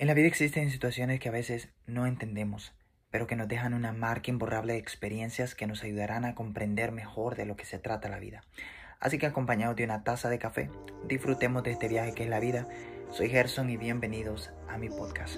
En la vida existen situaciones que a veces no entendemos, pero que nos dejan una marca imborrable de experiencias que nos ayudarán a comprender mejor de lo que se trata la vida. Así que acompañados de una taza de café, disfrutemos de este viaje que es la vida. Soy Gerson y bienvenidos a mi podcast.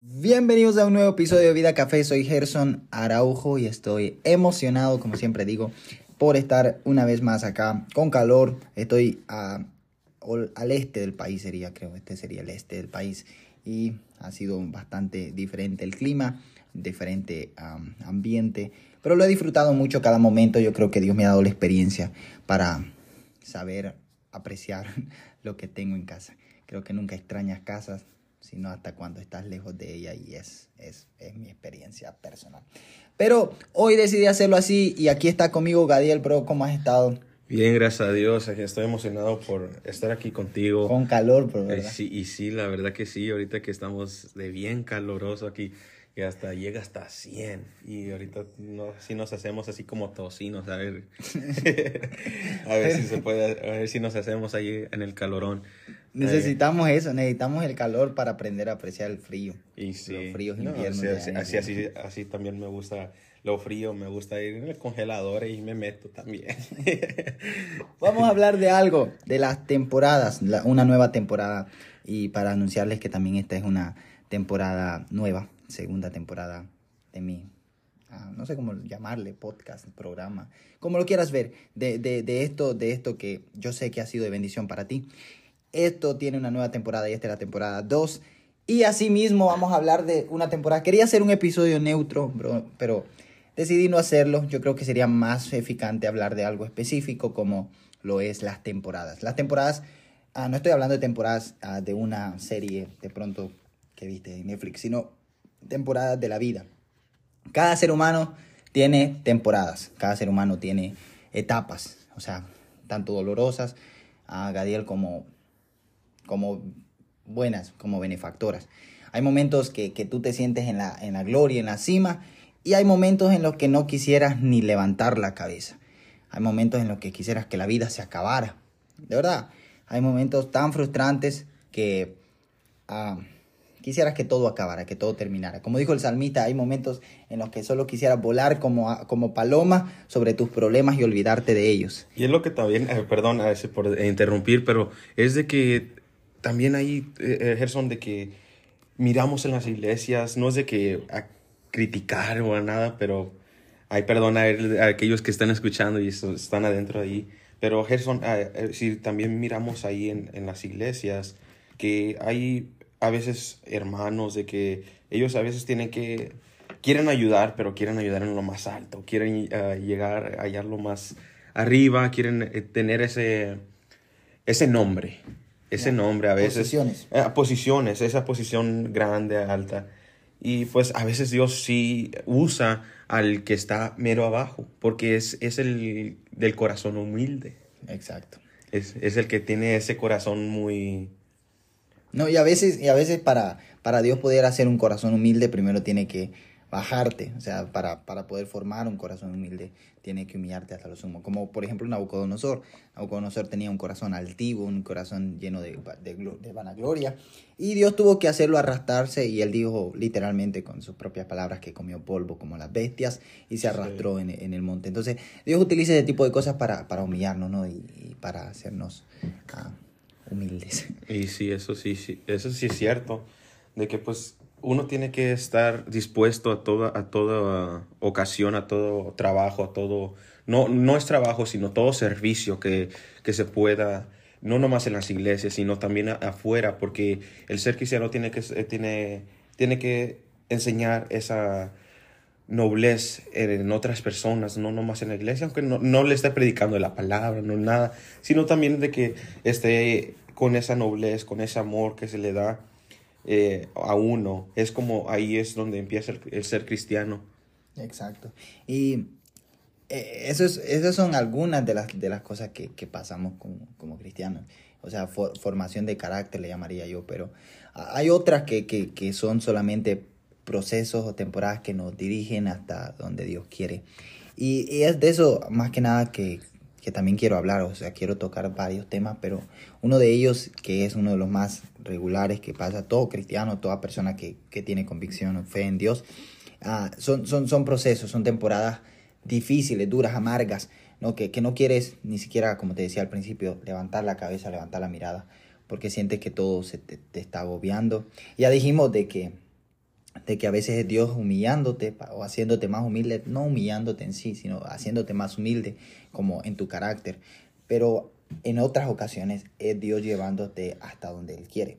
Bienvenidos a un nuevo episodio de Vida Café, soy Gerson Araujo y estoy emocionado, como siempre digo, por estar una vez más acá con calor. Estoy al este del país, sería, creo, este sería el este del país. Y ha sido bastante diferente el clima, diferente ambiente. Pero lo he disfrutado mucho cada momento. Yo creo que Dios me ha dado la experiencia para saber apreciar lo que tengo en casa. Creo que nunca extrañas casas, sino hasta cuando estás lejos de ella y es, es, es mi experiencia personal. Pero hoy decidí hacerlo así y aquí está conmigo Gadiel, bro, ¿cómo has estado? Bien, gracias a Dios. Estoy emocionado por estar aquí contigo. Con calor, bro. ¿verdad? Sí, y sí, la verdad que sí. Ahorita que estamos de bien caloroso aquí, que hasta llega hasta 100. Y ahorita no, si nos hacemos así como tocinos, a ver. a ver si se puede, a ver si nos hacemos ahí en el calorón. Necesitamos eso, necesitamos el calor para aprender a apreciar el frío. Y sí. Los fríos inviernos. así, así, así, también me gusta lo frío, me gusta ir en el congelador y me meto también. Vamos a hablar de algo, de las temporadas, una nueva temporada. Y para anunciarles que también esta es una temporada nueva, segunda temporada de mi, ah, no sé cómo llamarle, podcast, programa, como lo quieras ver, de, de, de, esto, de esto que yo sé que ha sido de bendición para ti. Esto tiene una nueva temporada y esta es la temporada 2. Y asimismo vamos a hablar de una temporada. Quería hacer un episodio neutro, pero decidí no hacerlo. Yo creo que sería más eficante hablar de algo específico como lo es las temporadas. Las temporadas, ah, no estoy hablando de temporadas ah, de una serie de pronto que viste en Netflix, sino temporadas de la vida. Cada ser humano tiene temporadas, cada ser humano tiene etapas, o sea, tanto dolorosas, a Gadiel como como buenas, como benefactoras. Hay momentos que, tú te sientes en la, en la gloria, en la cima, y hay momentos en los que no quisieras ni levantar la cabeza. Hay momentos en los que quisieras que la vida se acabara. De verdad, hay momentos tan frustrantes que ah, quisieras que todo acabara, que todo terminara. Como dijo el salmista, hay momentos en los que solo quisieras volar como, como paloma sobre tus problemas y olvidarte de ellos. Y es lo que también, eh, perdón a veces por interrumpir, pero es de que también hay, eh, Gerson, de que miramos en las iglesias, no es de que a criticar o a nada, pero hay perdón a, aquellos que están escuchando y están adentro ahí. Pero Gerson, si también miramos ahí en, en, las iglesias que hay a veces hermanos de que ellos a veces tienen que, quieren ayudar, pero quieren ayudar en lo más alto, quieren uh, llegar allá lo más arriba, quieren eh, tener ese, ese nombre ese nombre a veces. Posiciones. Eh, posiciones, esa posición grande, alta. Y pues a veces Dios sí usa al que está mero abajo, porque es, es el del corazón humilde. Exacto. Es, es, el que tiene ese corazón muy... No, y a veces, y a veces para, para Dios poder hacer un corazón humilde, primero tiene que bajarte, o sea, para, para poder formar un corazón humilde, tiene que humillarte hasta lo sumo. Como por ejemplo Nabucodonosor. Nabucodonosor tenía un corazón altivo, un corazón lleno de, de, vanagloria. Y Dios tuvo que hacerlo arrastrarse y él dijo literalmente con sus propias palabras que comió polvo como las bestias y se arrastró en, en, el monte. Entonces Dios utiliza ese tipo de cosas para, para humillarnos ¿no? y, para hacernos ah, humildes. Y sí, eso sí, sí, eso sí es cierto. De que pues uno tiene que estar dispuesto a toda, a toda ocasión, a todo trabajo, a todo, no, no es trabajo, sino todo servicio que, que se pueda, no nomás en las iglesias, sino también afuera, porque el ser cristiano tiene que, eh, tiene, tiene que enseñar esa noblez en otras personas, no nomás en la iglesia, aunque no, no le esté predicando la palabra, no nada, sino también de que esté con esa noblez, con ese amor que se le da eh, a uno. Es como ahí es donde empieza el, ser cristiano. Exacto. Y eh, esas son algunas de las, de las cosas que, que pasamos como, como, cristianos. O sea, formación de carácter le llamaría yo, pero hay otras que, que, que son solamente procesos o temporadas que nos dirigen hasta donde Dios quiere. Y, y, es de eso más que nada que, que también quiero hablar, o sea, quiero tocar varios temas, pero uno de ellos, que es uno de los más regulares que pasa todo cristiano, toda persona que, que tiene convicción o fe en Dios, ah, son, son, son procesos, son temporadas difíciles, duras, amargas, ¿no? Que, que no quieres ni siquiera, como te decía al principio, levantar la cabeza, levantar la mirada, porque sientes que todo se te, te está agobiando. Ya dijimos de que de que a veces es Dios humillándote o haciéndote más humilde, no humillándote en sí, sino haciéndote más humilde como en tu carácter. Pero en otras ocasiones es Dios llevándote hasta donde Él quiere.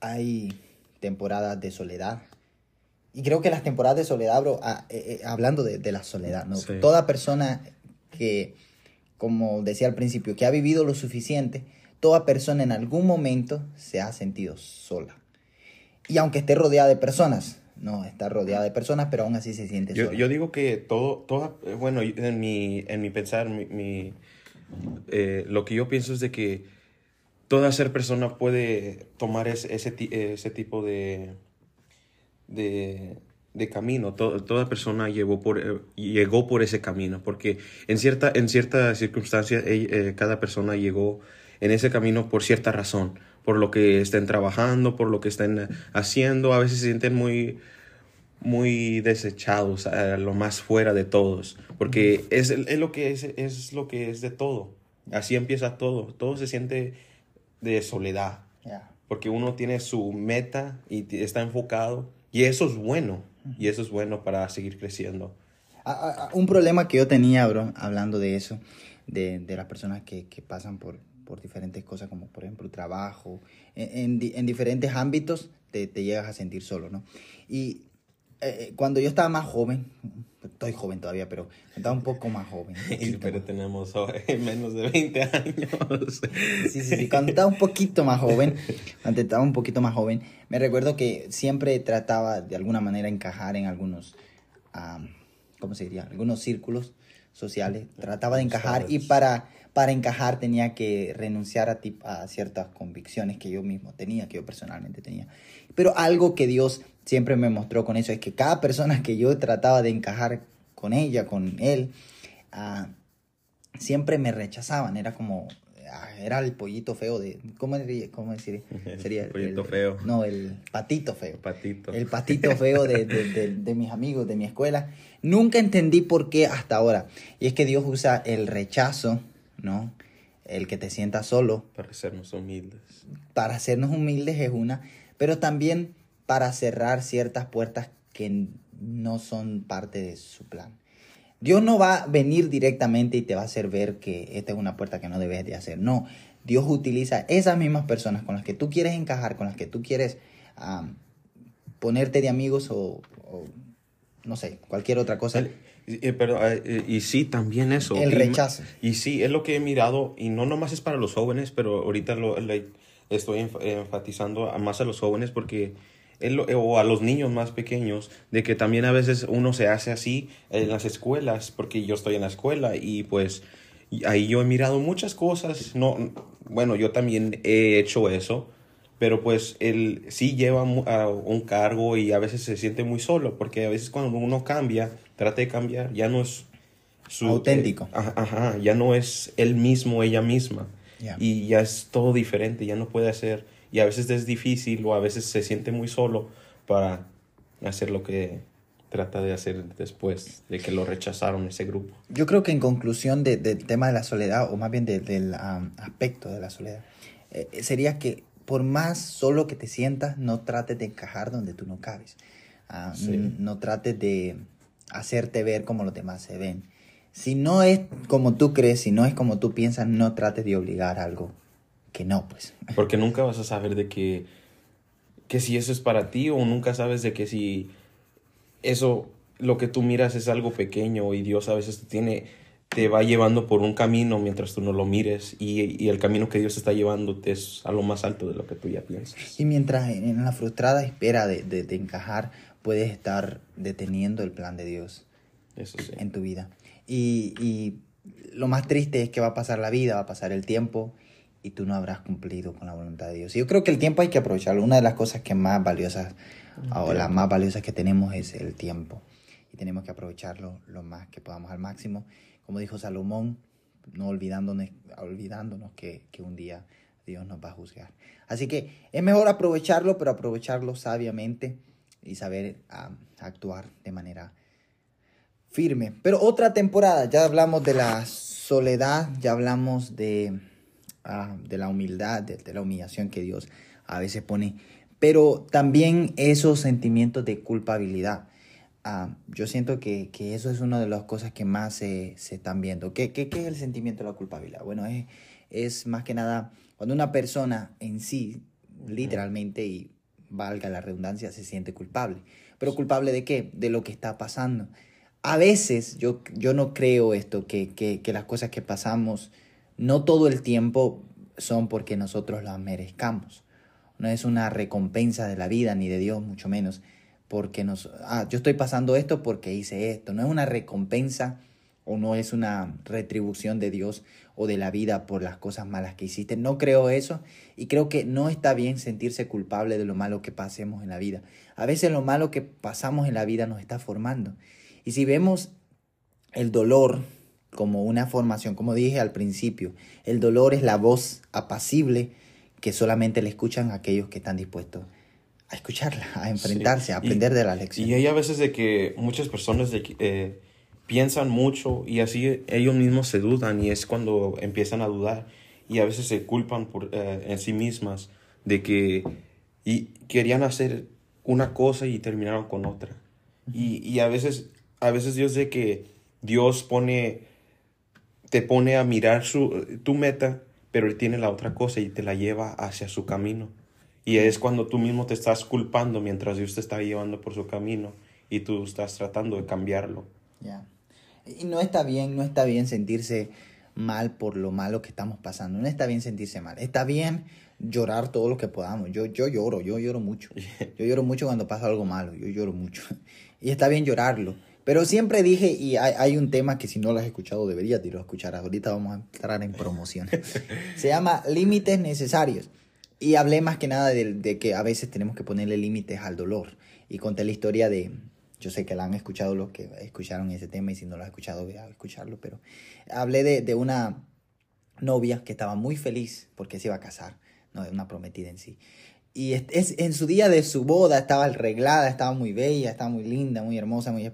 Hay temporadas de soledad. Y creo que las temporadas de soledad, bro, ah, eh, eh, hablando de, de, la soledad, ¿no? Sí. Toda persona que, como decía al principio, que ha vivido lo suficiente, toda persona en algún momento se ha sentido sola. Y aunque esté rodeada de personas, no está rodeada de personas, pero aún así se siente Yo, sola. yo digo que todo, toda, eh, bueno, en mi, en mi pensar, mi, mi, eh, lo que yo pienso es de que toda ser persona puede tomar ese, ese, ese tipo de, de, de camino. To- toda persona llevó por, eh, llegó por ese camino, porque en cierta, en cierta circunstancia eh, cada persona llegó en ese camino por cierta razón, por lo que estén trabajando, por lo que estén haciendo. A veces se sienten muy, muy desechados, a lo más fuera de todos, porque es, es lo que es, es lo que es de todo. Así empieza todo. Todo se siente de soledad, porque uno tiene su meta y está enfocado y eso es bueno, y eso es bueno para seguir creciendo. Un problema que yo tenía, bro, hablando de eso, de, de las personas que, que pasan por, por diferentes cosas, como por ejemplo trabajo, en, en en diferentes ámbitos te, te llegas a sentir solo, ¿no? Y eh, cuando yo estaba más joven, estoy joven todavía, pero estaba un poco más joven. poquito Pero más. tenemos menos de 20 años. Sí, sí, sí. Cuando estaba un poquito más joven, cuando estaba un poquito más joven, me recuerdo que siempre trataba de alguna manera encajar en algunos, am, ¿cómo se diría? Algunos círculos sociales. Trataba de encajar y para, para encajar tenía que renunciar a, tip- a ciertas convicciones que yo mismo tenía, que yo personalmente tenía. Pero algo que Dios siempre me mostró con eso es que cada persona que yo trataba de encajar con ella, con él, ah, siempre me rechazaban. Era como, ah, era el pollito feo de, ¿cómo, diría- cómo decir? El Sería pollito feo. No, el patito feo. Patito. El patito feo de, de- de- de mis amigos, de mi escuela. Nunca entendí por qué hasta ahora. Y es que Dios usa el rechazo, ¿no? El que te sientas solo, Para sernos humildes. para hacernos humildes es una, pero también para cerrar ciertas puertas que no son parte de su plan. Dios no va a venir directamente y te va a hacer ver que esta es una puerta que no debes de hacer. No, Dios utiliza esas mismas personas con las que tú quieres encajar, con las que tú quieres ponerte de amigos o, o, no sé, cualquier otra cosa. El- y, eh, pero, eh, eh, y sí, también eso. El rechazo. Y, sí, es lo que he mirado, y no nomás es para los jóvenes, pero ahorita lo, estoy enf- enfatizando más a los jóvenes porque, o a los niños más pequeños, de que también a veces uno se hace así en las escuelas, porque yo estoy en la escuela y pues ahí yo he mirado muchas cosas, no, bueno, yo también he hecho eso, pero pues él sí lleva a un cargo y a veces se siente muy solo, porque a veces cuando uno cambia, trata de cambiar, ya no es su... Auténtico. eh, ajá, ya no es él mismo, ella misma. Ya. Y ya es todo diferente, ya no puede hacer. Y a veces es difícil o a veces se siente muy solo para hacer lo que trata de hacer después de que lo rechazaron ese grupo. Yo creo que en conclusión de- del tema de la soledad, o más bien de- del aspecto de la soledad, eh, sería que por más solo que te sientas, no trates de encajar donde tú no cabes. Ah, Sí. No trates de hacerte ver como los demás se ven. Si no es como tú crees, si no es como tú piensas, no trates de obligar algo que no, pues. Porque nunca vas a saber de que, que si eso es para ti o nunca sabes de que si eso, lo que tú miras es algo pequeño y Dios a veces te tiene, te va llevando por un camino mientras tú no lo mires y, y el camino que Dios te está llevando es a lo más alto de lo que tú ya piensas. Y mientras en la frustrada espera de, de- de encajar, puedes estar deteniendo el plan de Dios. Eso sí. en tu vida. Y, y lo más triste es que va a pasar la vida, va a pasar el tiempo y tú no habrás cumplido con la voluntad de Dios. Y yo creo que el tiempo hay que aprovecharlo. Una de las cosas que más valiosas, o las más valiosas que tenemos es el tiempo. Y tenemos que aprovecharlo lo más que podamos al máximo. Como dijo Salomón, no olvidándonos, olvidándonos que, que un día Dios nos va a juzgar. Así que es mejor aprovecharlo, pero aprovecharlo sabiamente y saber ah, actuar de manera firme. Pero otra temporada, ya hablamos de la soledad, ya hablamos de, ah, de la humildad, de, la humillación que Dios a veces pone, pero también esos sentimientos de culpabilidad. Ah, yo siento que, eso es una de las cosas que más se, están viendo. ¿Qué, ¿Qué, es el sentimiento de la culpabilidad? Bueno, es, es más que nada cuando una persona en sí, literalmente, y valga la redundancia, se siente culpable. ¿Pero culpable de qué? De lo que está pasando a veces yo, yo no creo esto, que, que, que, las cosas que pasamos no todo el tiempo son porque nosotros las merezcamos. No es una recompensa de la vida ni de Dios, mucho menos. Porque nos, ah, yo estoy pasando esto porque hice esto. No es una recompensa o no es una retribución de Dios o de la vida por las cosas malas que hiciste. No creo eso y creo que no está bien sentirse culpable de lo malo que pasemos en la vida. A veces lo malo que pasamos en la vida nos está formando y si vemos el dolor como una formación, como dije al principio, el dolor es la voz apacible que solamente le escuchan aquellos que están dispuestos a escucharla, a enfrentarse, a aprender de la lección. Y hay a veces de que muchas personas eh, piensan mucho y así ellos mismos se dudan y es cuando empiezan a dudar y a veces se culpan por, eh, en sí mismas de que y querían hacer una cosa y terminaron con otra. Y, y a veces a veces Dios de que Dios pone, te pone a mirar su, tu meta, pero Él tiene la otra cosa y te la lleva hacia su camino. Y es cuando tú mismo te estás culpando mientras Dios te está llevando por su camino y tú estás tratando de cambiarlo. Ya. Y no está bien, no está bien sentirse mal por lo malo que estamos pasando. No está bien sentirse mal. Está bien llorar todo lo que podamos. Yo, yo lloro, yo lloro mucho. Yo lloro mucho cuando pasa algo malo. Yo lloro mucho. Y está bien llorarlo. Pero siempre dije, y hay, un tema que si no lo has escuchado deberías irlo a escuchar. Ahorita vamos a entrar en promoción. Se llama Límites Necesarios. Y hablé más que nada de, que a veces tenemos que ponerle límites al dolor. Y conté la historia de, yo sé que la han escuchado los que escucharon ese tema y si no lo has escuchado, voy a escucharlo. Pero hablé de, una novia que estaba muy feliz porque se iba a casar, no, una prometida en sí. Y es, en su día de su boda estaba arreglada, estaba muy bella, estaba muy linda, muy hermosa, muy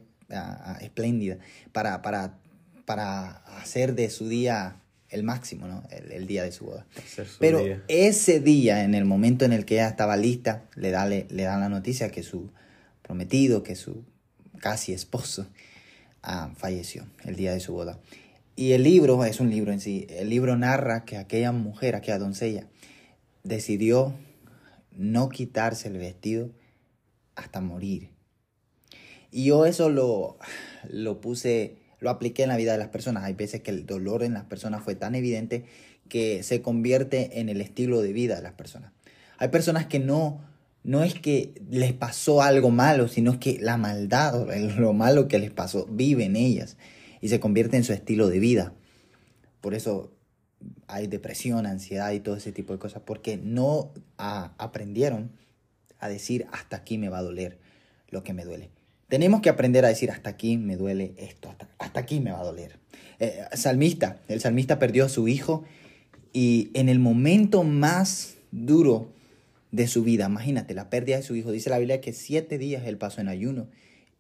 espléndida para, para, para hacer de su día el máximo, ¿no? El, día de su boda. Pero ese día, en el momento en el que ella estaba lista, le, da, le, dan la noticia que su prometido, que su casi esposo, ah, falleció el día de su boda. Y el libro, es un libro en sí, el libro narra que aquella mujer, aquella doncella, decidió no quitarse el vestido hasta morir. Y yo eso lo, lo puse, lo apliqué en la vida de las personas. Hay veces que el dolor en las personas fue tan evidente que se convierte en el estilo de vida de las personas. Hay personas que no, no es que les pasó algo malo, sino que la maldad lo malo que les pasó vive en ellas y se convierte en su estilo de vida. Por eso hay depresión, ansiedad y todo ese tipo de cosas, porque no aprendieron a decir hasta aquí me va a doler lo que me duele. Tenemos que aprender a decir, hasta aquí me duele esto, hasta, aquí me va a doler. Eh, salmista, el salmista perdió a su hijo y en el momento más duro de su vida, imagínate, la pérdida de su hijo, dice la Biblia que siete días él pasó en ayuno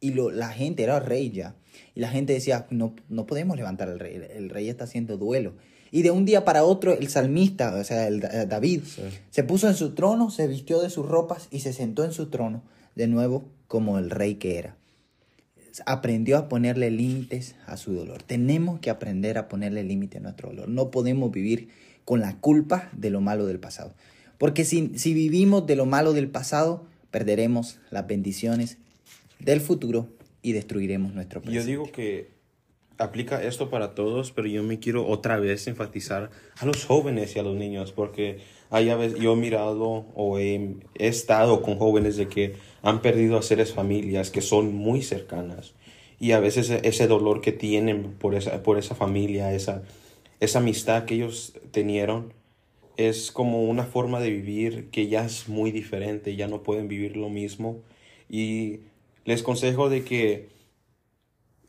y lo, la gente era rey ya. Y la gente decía, no, no podemos levantar al rey, el rey está haciendo duelo. Y de un día para otro el salmista, o sea, el, eh, David, se puso en su trono, se vistió de sus ropas y se sentó en su trono de nuevo como el rey que era aprendió a ponerle límites a su dolor. Tenemos que aprender a ponerle límite a nuestro dolor. No podemos vivir con la culpa de lo malo del pasado. Porque si, si vivimos de lo malo del pasado, perderemos las bendiciones del futuro y destruiremos nuestro presente. Yo digo que aplica esto para todos, pero yo me quiero otra vez enfatizar a los jóvenes y a los niños, porque hay veces yo he mirado o he, estado con jóvenes de que han perdido a seres familias que son muy cercanas y a veces ese dolor que tienen por esa, por esa familia, esa, esa amistad que ellos tenieron, es como una forma de vivir que ya es muy diferente, ya no pueden vivir lo mismo y les consejo de que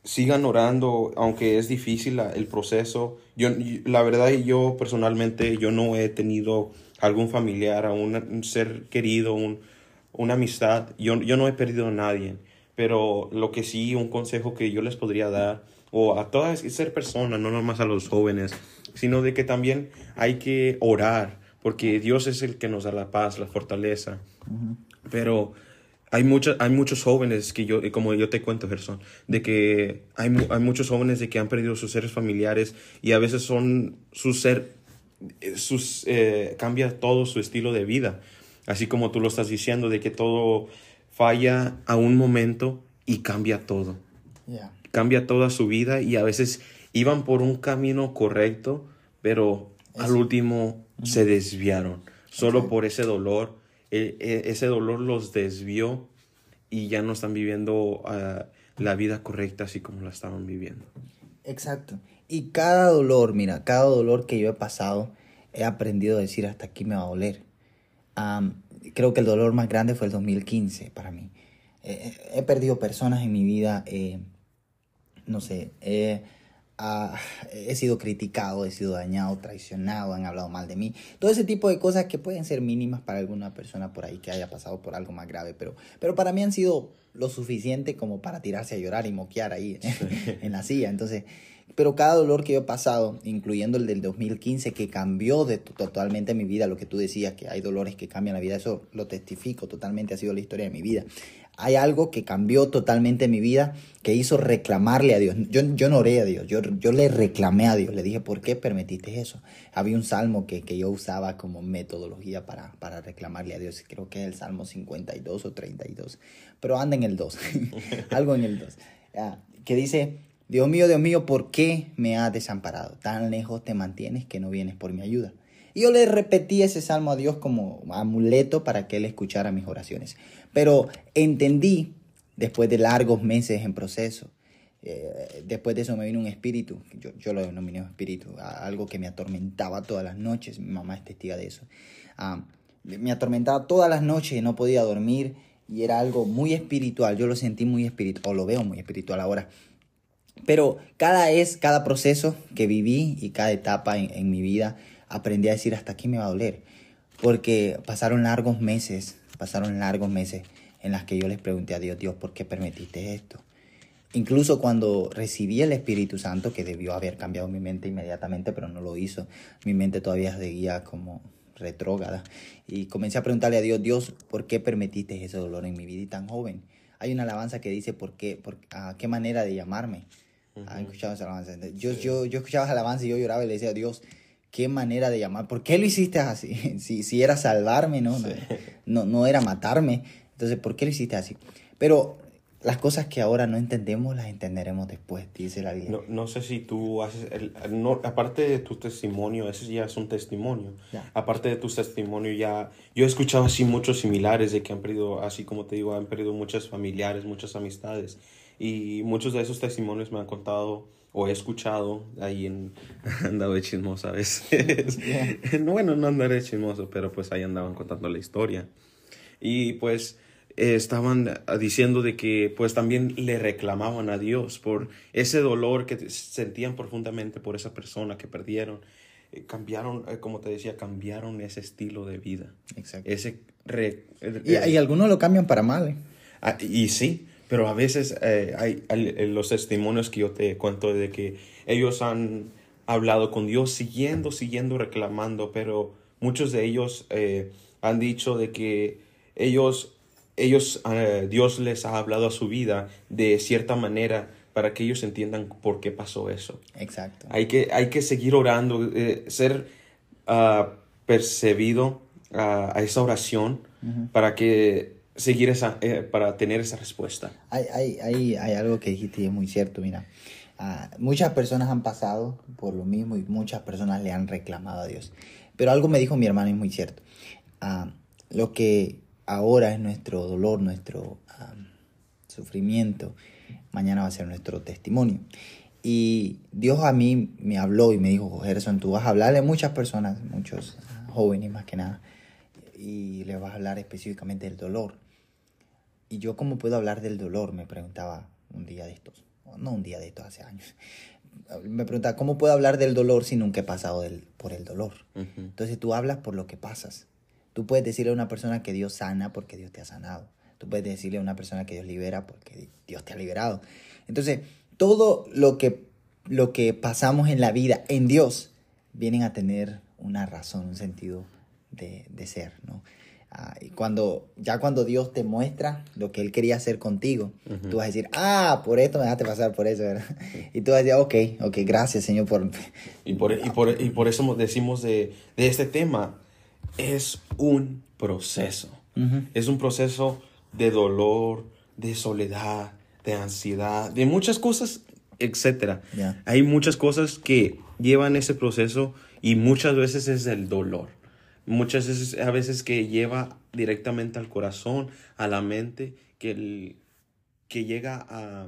sigan orando, aunque es difícil la- el proceso. Yo, la verdad, yo personalmente, yo no he tenido algún familiar, a un, un ser querido, un, una amistad. Yo, yo no he perdido a nadie. Pero lo que sí, un consejo que yo les podría dar, o a todas ser personas, no nomás a los jóvenes, sino de que también hay que orar, porque Dios es el que nos da la paz, la fortaleza. Pero hay, muchos hay muchos jóvenes que yo, como yo te cuento, Gerson, de que hay, hay muchos jóvenes de que han perdido sus seres familiares y a veces son su ser, eh, sus, eh, cambia todo su estilo de vida. Así como tú lo estás diciendo, de que todo falla a un momento y cambia todo cambia toda su vida y a veces iban por un camino correcto, pero al último se desviaron. Solo por ese dolor, ese dolor los desvió y ya no están viviendo ah, la vida correcta así como la estaban viviendo. Exacto. Y cada dolor, mira, cada dolor que yo he pasado, he aprendido a decir hasta aquí me va a doler. Creo que el dolor más grande fue el 2015 para mí. Eh, eh, he perdido personas en mi vida, eh, no sé, eh, he sido criticado, he sido dañado, traicionado, han hablado mal de mí. Todo ese tipo de cosas que pueden ser mínimas para alguna persona por ahí que haya pasado por algo más grave, pero, pero para mí han sido lo suficiente como para tirarse a llorar y moquear ahí en la silla. Entonces, pero cada dolor que yo he pasado, incluyendo el del 2015, que cambió de to- totalmente mi vida, lo que tú decías, que hay dolores que cambian la vida, eso lo testifico totalmente, ha sido la historia de mi vida. Hay algo que cambió totalmente mi vida, que hizo reclamarle a Dios. Yo, yo no oré a Dios, yo, yo le reclamé a Dios, le dije, ¿por qué permitiste eso? Había un salmo que, que yo usaba como metodología para, para reclamarle a Dios, creo que es el Salmo 52 o 32, pero anda en el 2, algo en el 2, ah, que dice, Dios mío, Dios mío, ¿por qué me has desamparado? Tan lejos te mantienes que no vienes por mi ayuda. Y yo le repetí ese salmo a Dios como amuleto para que Él escuchara mis oraciones. Pero entendí, después de largos meses en proceso, eh, después de eso me vino un espíritu, yo, yo lo denominé espíritu, algo que me atormentaba todas las noches, mi mamá es testiga de eso. Ah, me atormentaba todas las noches no podía dormir y era algo muy espiritual, yo lo sentí muy espiritual, o lo veo muy espiritual ahora. Pero cada es, cada proceso que viví y cada etapa en mi vida, aprendí a decir hasta aquí me va a doler. Porque pasaron largos meses, pasaron largos meses en las que yo les pregunté a Dios, Dios, ¿por qué permitiste esto? Incluso cuando recibí el Espíritu Santo, que debió haber cambiado mi mente inmediatamente, pero no lo hizo, mi mente todavía seguía como retrógrada. Y comencé a preguntarle a Dios, Dios, ¿por qué permitiste ese dolor en mi vida y tan joven? Hay una alabanza que dice, ¿por qué? Por, ¿A qué manera de llamarme? ¿Han escuchado esa alabanza? Yo, yo, yo escuchaba esa alabanza y yo lloraba y le decía, Dios, qué manera de llamar. ¿Por qué lo hiciste así? Si, si era salvarme, ¿no? No, no, no era matarme. Entonces, ¿por qué lo hiciste así? Pero las cosas que ahora no entendemos, las entenderemos después, dice la Biblia. No, no sé si tú haces, el, no, aparte de tu testimonio, ese ya es un testimonio. Ya. Aparte de tu testimonio, ya, yo he escuchado así muchos similares de que han perdido, así como te digo, han perdido muchos familiares, muchas amistades. Y muchos de esos testimonios me han contado o he escuchado ahí en andado de chismoso a veces. no, bueno, no andar de chismoso, pero pues ahí andaban contando la historia. Y pues eh, estaban diciendo de que pues también le reclamaban a Dios por ese dolor que sentían profundamente por esa persona que perdieron. Eh, cambiaron, eh, como te decía, cambiaron ese estilo de vida. Exacto. Ese re- Y, y algunos lo cambian para mal. ¿eh? Ah, y sí, pero a veces eh, hay, hay, eh, los testimonios que yo te cuento de que ellos han hablado con Dios siguiendo, siguiendo, reclamando, pero muchos de ellos eh, han dicho de que ellos, ellos eh, Dios les ha hablado a su vida de cierta manera para que ellos entiendan por qué pasó eso. Exacto. Hay que, hay que seguir orando, eh, ser ah, percibido ah, a esa oración para que seguir esa, eh, para tener esa respuesta. Hay, hay, hay, hay algo que dijiste y es muy cierto, mira. Ah, muchas personas han pasado por lo mismo y muchas personas le han reclamado a Dios. Pero algo me dijo mi hermano y es muy cierto. Ah, lo que ahora es nuestro dolor, nuestro ah, sufrimiento, mañana va a ser nuestro testimonio. Y Dios a mí me habló y me dijo, Gerson, tú vas a hablarle a muchas personas, muchos jóvenes más que nada, y le vas a hablar específicamente del dolor. Y yo, ¿cómo puedo hablar del dolor? Me preguntaba un día de estos. no un día de esto, hace años. Me pregunta, ¿cómo puedo hablar del dolor si nunca he pasado del, por el dolor? Entonces tú hablas por lo que pasas. Tú puedes decirle a una persona que Dios sana porque Dios te ha sanado. Tú puedes decirle a una persona que Dios libera porque Dios te ha liberado. Entonces, todo lo que, lo que pasamos en la vida en Dios vienen a tener una razón, un sentido de, de ser, ¿no? Ah, y cuando, ya cuando Dios te muestra lo que Él quería hacer contigo, tú vas a decir, ah, por esto me dejaste pasar por eso, ¿verdad? Y tú vas a decir, ok, ok, gracias Señor por... Y por, y por, y por eso decimos de, de, este tema, es un proceso. Es un proceso de dolor, de soledad, de ansiedad, de muchas cosas, etc. Hay muchas cosas que llevan ese proceso y muchas veces es el dolor muchas veces, a veces que lleva directamente al corazón, a la mente, que, que llega a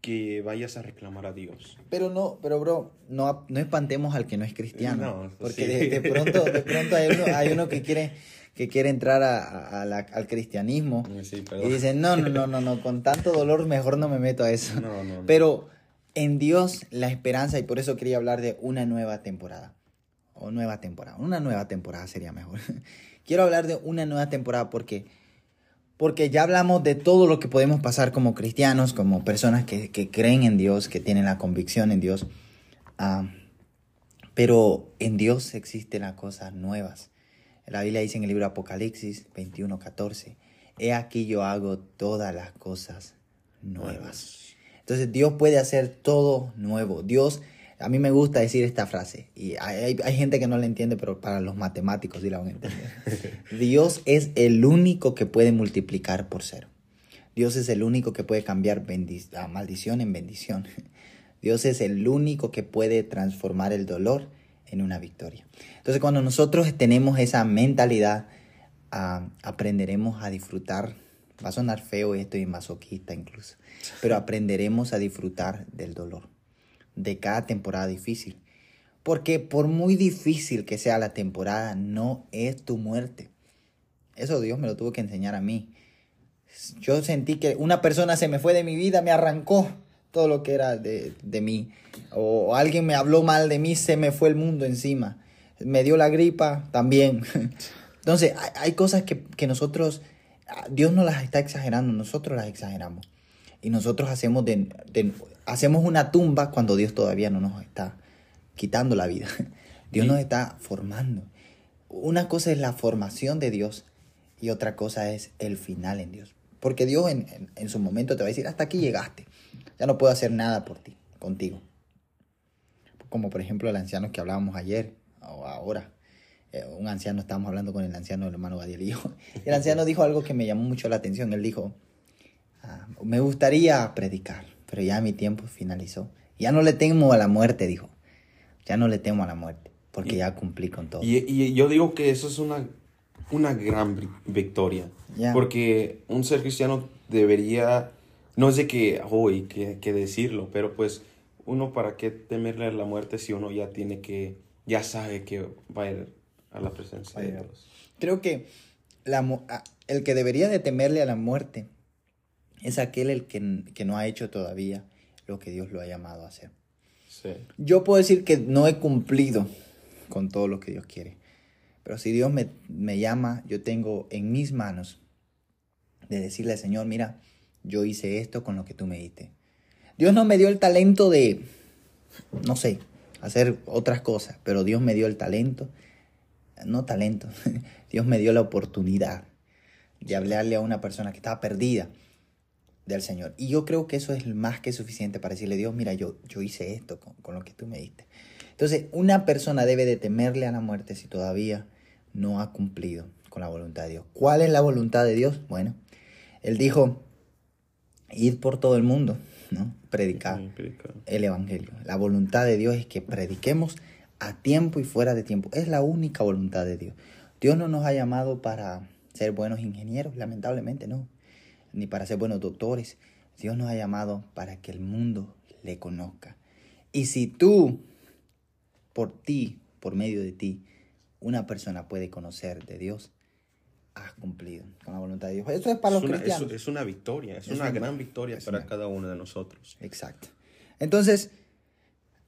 que vayas a reclamar a Dios. Pero no, pero bro, no, no espantemos al que no es cristiano. porque de, pronto, de pronto hay uno, hay uno que quiere que quiere entrar a, al cristianismo y dice, no, no, no, no, no, con tanto dolor mejor no me meto a eso. Pero en Dios la esperanza, y por eso quería hablar de una nueva temporada o nueva temporada. Una nueva temporada sería mejor. Quiero hablar de una nueva temporada porque, porque ya hablamos de todo lo que podemos pasar como cristianos, como personas que, creen en Dios, que tienen la convicción en Dios. Ah, pero en Dios existen las cosas nuevas. La Biblia dice en el libro Apocalipsis 21, 14, He aquí yo hago todas las cosas nuevas. Entonces Dios puede hacer todo nuevo. Dios a mí me gusta decir esta frase y hay, gente que no la entiende, pero para los matemáticos sí la van a entender. Dios es el único que puede multiplicar por cero. Dios es el único que puede cambiar maldición en bendición. Dios es el único que puede transformar el dolor en una victoria. Entonces cuando nosotros tenemos esa mentalidad, ah, aprenderemos a disfrutar. Va a sonar feo esto y masoquista incluso, pero aprenderemos a disfrutar del dolor de cada temporada difícil. Porque por muy difícil que sea la temporada, no es tu muerte. Eso Dios me lo tuvo que enseñar a mí. Yo sentí que una persona se me fue de mi vida, me arrancó todo lo que era de, mí. O alguien me habló mal de mí, se me fue el mundo encima. Me dio la gripa también. Entonces, hay, cosas que, nosotros, Dios no las está exagerando, nosotros las exageramos. Y nosotros hacemos de, hacemos una tumba cuando Dios todavía no nos está quitando la vida. Dios nos está formando. Una cosa es la formación de Dios y otra cosa es el final en Dios. Porque Dios en, su momento te va a decir, hasta aquí llegaste. Ya no puedo hacer nada por ti, contigo. Como por ejemplo el anciano que hablábamos ayer o ahora. Eh, un anciano, estábamos hablando con el anciano, el hermano Gadiel. El anciano dijo algo que me llamó mucho la atención. Él dijo, ah, me gustaría predicar pero ya mi tiempo finalizó. Ya no le temo a la muerte, dijo. Ya no le temo a la muerte, porque ya cumplí con todo. Y, yo digo que eso es una, una gran victoria. Porque un ser cristiano debería, no sé qué hoy que, que decirlo, pero pues uno para qué temerle a la muerte si uno ya tiene que, ya sabe que va a ir a la presencia de Dios. Creo que la, el que debería de temerle a la muerte es aquel el que, no ha hecho todavía lo que Dios lo ha llamado a hacer. Yo puedo decir que no he cumplido con todo lo que Dios quiere. Pero si Dios me, me llama, yo tengo en mis manos de decirle, Señor, mira, yo hice esto con lo que tú me diste. Dios no me dio el talento de, no sé, hacer otras cosas, pero Dios me dio el talento, no talento, Dios me dio la oportunidad de hablarle a una persona que estaba perdida del Señor. Y yo creo que eso es más que suficiente para decirle, Dios, mira, yo, yo hice esto con, lo que tú me diste. Entonces, una persona debe de temerle a la muerte si todavía no ha cumplido con la voluntad de Dios. ¿Cuál es la voluntad de Dios? Bueno, Él dijo, ir por todo el mundo, ¿no? Predicar el Evangelio. La voluntad de Dios es que prediquemos a tiempo y fuera de tiempo. Es la única voluntad de Dios. Dios no nos ha llamado para ser buenos ingenieros, lamentablemente no ni para ser buenos doctores. Dios nos ha llamado para que el mundo le conozca. Y si tú, por ti, por medio de ti, una persona puede conocer de Dios, has cumplido con la voluntad de Dios. Eso es para Es los una, cristianos. es- es una victoria, es, Es una una- gran victoria para una- cada uno de nosotros. Exacto. Entonces,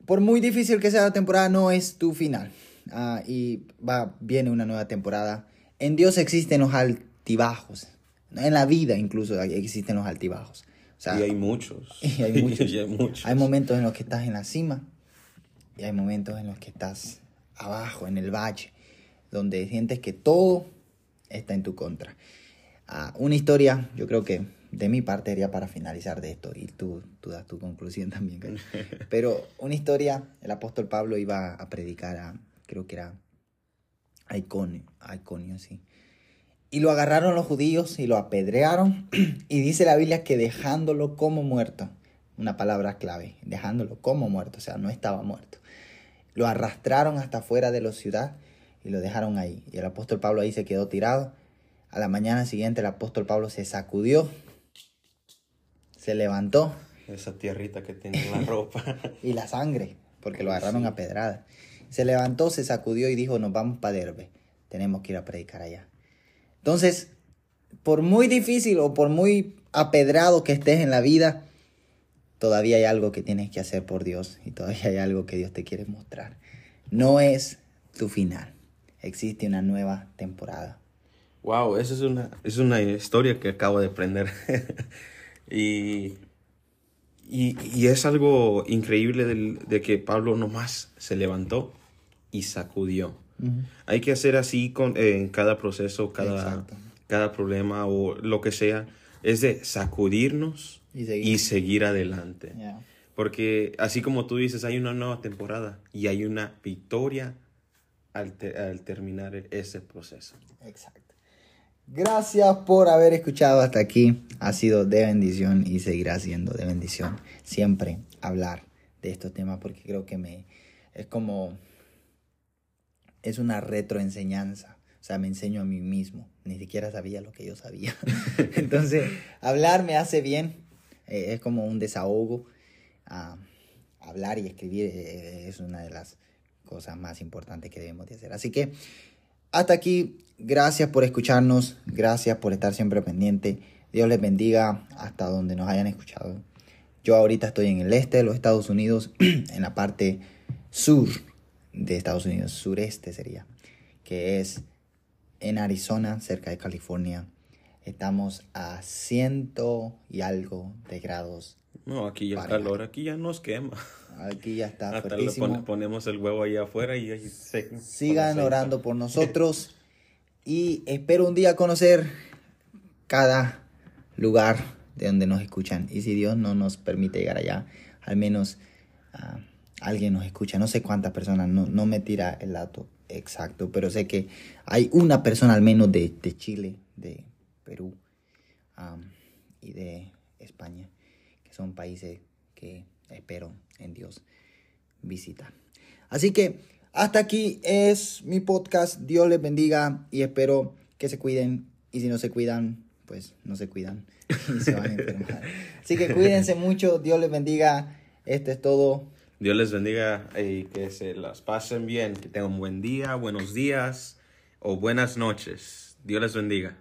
por muy difícil que sea la temporada, no es tu final. Ah, y va, viene una nueva temporada. En Dios existen los altibajos. En la vida incluso existen los altibajos. O sea, y hay muchos. y hay muchos. Y hay muchos. Hay momentos en los que estás en la cima y hay momentos en los que estás abajo, en el valle, donde sientes que todo está en tu contra. Ah, una historia, yo creo que de mi parte sería para finalizar de esto y tú, tú das tu conclusión también. Pero una historia, el apóstol Pablo iba a predicar a, creo que era a Iconio, a Iconio, sí. Y lo agarraron los judíos y lo apedrearon. Y dice la Biblia que dejándolo como muerto, una palabra clave, dejándolo como muerto, o sea, no estaba muerto. Lo arrastraron hasta fuera de la ciudad y lo dejaron ahí. Y el apóstol Pablo ahí se quedó tirado. A la mañana siguiente el apóstol Pablo se sacudió, se levantó Esa tierrita que tiene en la ropa. y la sangre, porque lo agarraron a pedrada. Se levantó, se sacudió y dijo, nos vamos para Derbe, tenemos que ir a predicar allá. Entonces, por muy difícil o por muy apedrado que estés en la vida, todavía hay algo que tienes que hacer por Dios y todavía hay algo que Dios te quiere mostrar. No es tu final, existe una nueva temporada. Wow, esa es una, es una historia que acabo de aprender. y, y, y es algo increíble del- de que Pablo nomás se levantó y sacudió. Hay que hacer así con, eh, en cada proceso, cada, cada problema o lo que sea. Es de sacudirnos Y seguir. y seguir adelante. Porque así como tú dices, hay una nueva temporada y hay una victoria al, te- al terminar ese proceso. Exacto. Gracias por haber escuchado hasta aquí. Ha sido de bendición y seguirá siendo de bendición siempre hablar de estos temas porque creo que me es como es una retroenseñanza. O sea, me enseño a mí mismo. Ni siquiera sabía lo que yo sabía. Entonces, hablar me hace bien. Eh, es como un desahogo. Ah, hablar y escribir eh, es una de las cosas más importantes que debemos de hacer. Así que hasta aquí, gracias por escucharnos, gracias por estar siempre pendiente. Dios les bendiga hasta donde nos hayan escuchado. Yo ahorita estoy en el este de los Estados Unidos, en la parte sur de Estados Unidos, sureste sería, que es en Arizona, cerca de California. Estamos a ciento y algo de grados. No, aquí ya Fahrenheit. calor, aquí ya nos quema. Aquí ya está Hasta le ponemos el huevo ahí afuera y ahí se... Sigan orando por nosotros y espero un día conocer cada lugar de donde nos escuchan. Y si Dios no nos permite llegar allá, al menos ah, alguien nos escucha. No sé cuántas personas, no, no me tira el dato exacto, pero sé que hay una persona al menos de, de Chile, de Perú y de España, que son países que espero en Dios visitar. Así que hasta aquí es mi podcast. Dios les bendiga y espero que se cuiden. Y si no se cuidan, pues no se cuidan y se van a. Así que cuídense mucho. Dios les bendiga. Esto es todo. Dios les bendiga y que se las pasen bien, que tengan un buen día, buenos días o buenas noches. Dios les bendiga.